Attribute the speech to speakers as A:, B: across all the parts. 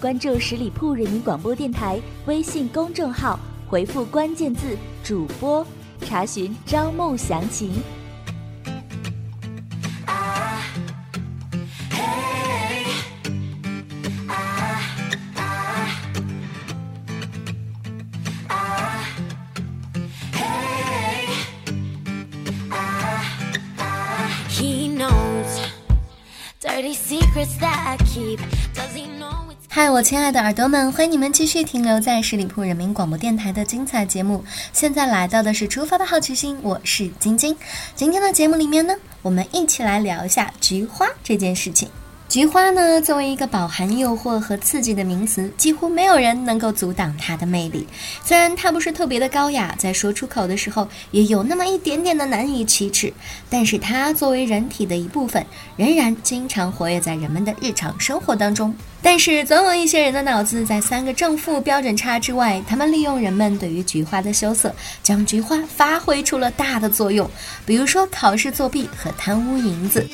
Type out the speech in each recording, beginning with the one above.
A: 关注十里铺人民广播电台微信公众号，回复关键字“主播”，查询招募详情。He knows dirty secrets that keep.
B: 嗨，我亲爱的耳朵们，欢迎你们继续停留在十里铺人民广播电台的精彩节目。现在来到的是出发的好奇心，我是晶晶。今天的节目里面呢，我们一起来聊一下菊花这件事情。菊花呢，作为一个饱含诱惑和刺激的名词，几乎没有人能够阻挡它的魅力。虽然它不是特别的高雅，在说出口的时候也有那么一点点的难以启齿，但是它作为人体的一部分，仍然经常活跃在人们的日常生活当中。但是总有一些人的脑子在三个正负标准差之外，他们利用人们对于菊花的羞涩，将菊花发挥出了大的作用。比如说考试作弊和贪污银子。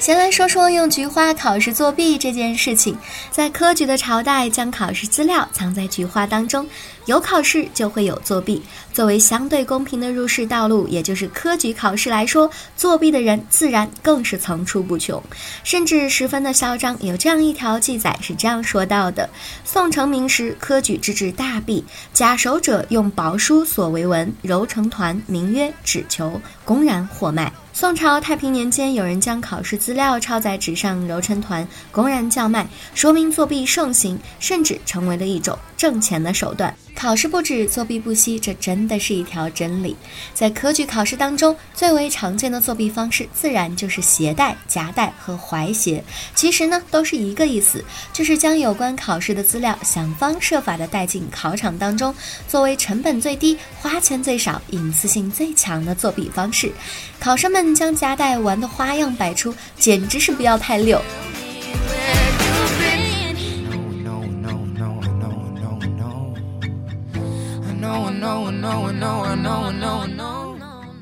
B: 先来说说用菊花考试作弊这件事情。在科举的朝代，将考试资料藏在菊花当中，有考试就会有作弊。作为相对公平的入仕道路，也就是科举考试来说，作弊的人自然更是层出不穷，甚至十分的嚣张。有这样一条记载是这样说到的：宋成明时，科举之至大弊，假手者用薄书所为文，揉成团，名曰纸球，公然货卖。宋朝太平年间，有人将考试资料抄在纸上揉成团，公然叫卖，说明作弊盛行，甚至成为了一种挣钱的手段。考试不止，作弊不息，这真的是一条真理。在科举考试当中，最为常见的作弊方式，自然就是携带、夹带和怀携。其实呢，都是一个意思，就是将有关考试的资料想方设法的带进考场当中，作为成本最低、花钱最少、隐私性最强的作弊方式。考生们将夹带玩的花样百出，简直是不要太溜。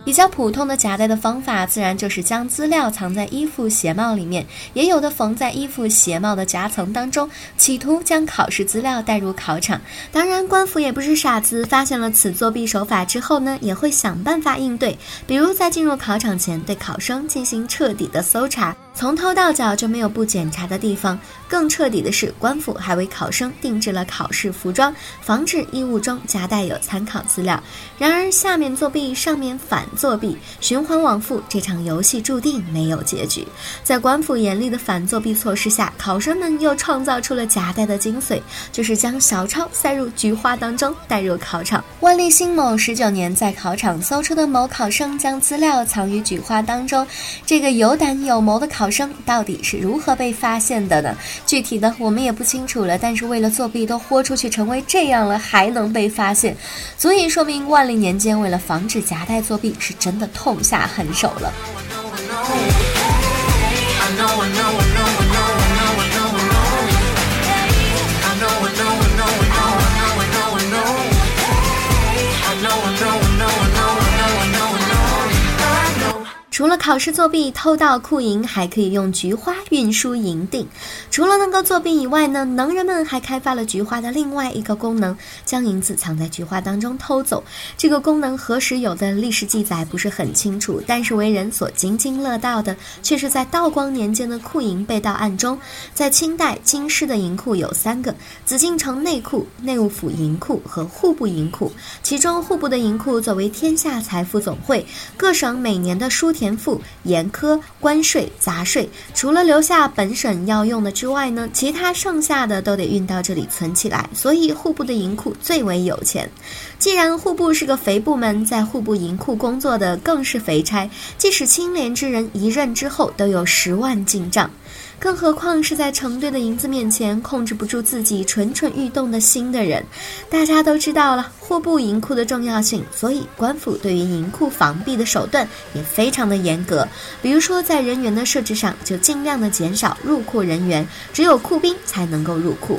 B: 比较普通的夹带的方法，自然就是将资料藏在衣服鞋帽里面，也有的缝在衣服鞋帽的夹层当中，企图将考试资料带入考场。当然，官府也不是傻子，发现了此作弊手法之后呢，也会想办法应对，比如在进入考场前对考生进行彻底的搜查。从头到脚就没有不检查的地方。更彻底的是，官府还为考生定制了考试服装，防止衣物中夹带有参考资料。然而，下面作弊，上面反作弊，循环往复，这场游戏注定没有结局。在官府严厉的反作弊措施下，考生们又创造出了夹带的精髓，就是将小抄塞入菊花当中，带入考场。万历辛卯十九年，在考场搜出的某考生将资料藏于菊花当中，这个有胆有谋的考。生到底是如何被发现的呢？具体的我们也不清楚了。但是为了作弊都豁出去成为这样了，还能被发现，足以说明万历年间为了防止夹带作弊，是真的痛下狠手了。除了考试作弊、偷盗库银，还可以用菊花运输银锭。除了能够作弊以外呢，能人们还开发了菊花的另外一个功能，将银子藏在菊花当中偷走。这个功能何时有的历史记载不是很清楚，但是为人所津津乐道的，却是在道光年间的库银被盗案中。在清代京师的银库有三个：紫禁城内库、内务府银库和户部银库。其中户部的银库作为天下财富总会，各省每年的书田。田赋、盐科、关税、杂税，除了留下本省要用的之外呢，其他剩下的都得运到这里存起来。所以户部的银库最为有钱。既然户部是个肥部门，在户部银库工作的更是肥差，即使清廉之人一任之后都有十万进账。更何况是在成堆的银子面前控制不住自己蠢蠢欲动的心的人，大家都知道了户部银库的重要性，所以官府对于银库防弊的手段也非常的严格。比如说在人员的设置上，就尽量的减少入库人员，只有库兵才能够入库。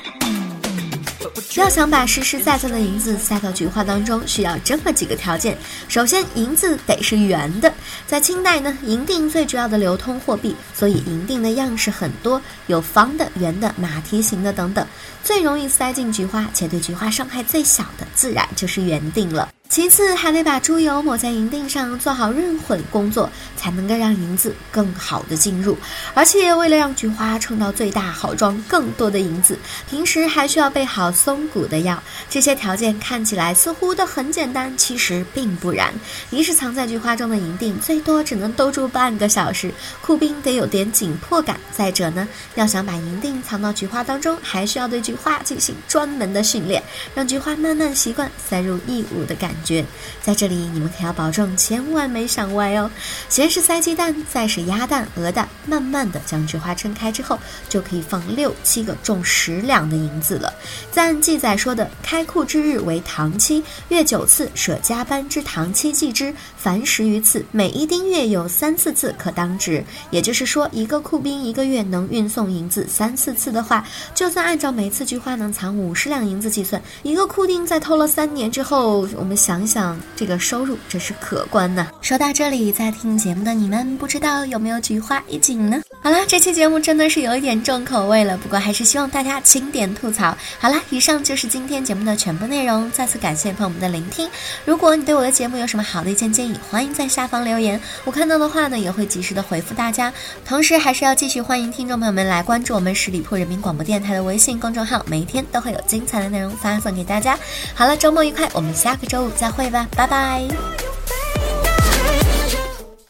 B: 要想把实实在在的银子塞到菊花当中，需要这么几个条件。首先，银子得是圆的。在清代呢，银锭最主要的流通货币，所以银锭的样式很多，有方的、圆的、马蹄形的等等。最容易塞进菊花，且对菊花伤害最小的，自然就是圆锭了。其次，还得把猪油抹在银锭上，做好润混工作，才能够让银子更好的进入。而且，为了让菊花撑到最大，好装更多的银子，平时还需要备好松骨的药。这些条件看起来似乎都很简单，其实并不然。一是藏在菊花中的银锭，最多只能兜住半个小时，库兵得有点紧迫感。再者呢，要想把银锭藏到菊花当中，还需要对菊花进行专门的训练，让菊花慢慢习惯塞入异物的感觉。觉，在这里你们可要保证千万没想歪哦。先是塞鸡蛋，再是鸭蛋、鹅蛋，慢慢的将菊花撑开之后，就可以放六七个重十两的银子了。再按记载说的，开库之日为唐期，月九次，舍加班之唐期计之，凡十余次，每一丁月有三四次可当值。也就是说，一个库兵一个月能运送银子三四次的话，就算按照每次菊花能藏五十两银子计算，一个库丁在偷了三年之后，我们想。想想这个收入，真是可观呢。说到这里，在听节目的你们，不知道有没有菊花一紧呢？好了，这期节目真的是有一点重口味了，不过还是希望大家轻点吐槽。好了，以上就是今天节目的全部内容。再次感谢朋友们的聆听。如果你对我的节目有什么好的意见建议，欢迎在下方留言，我看到的话呢，也会及时的回复大家。同时，还是要继续欢迎听众朋友们来关注我们十里铺人民广播电台的微信公众号，每一天都会有精彩的内容发送给大家。好了，周末愉快，我们下个周五。再会吧，拜拜。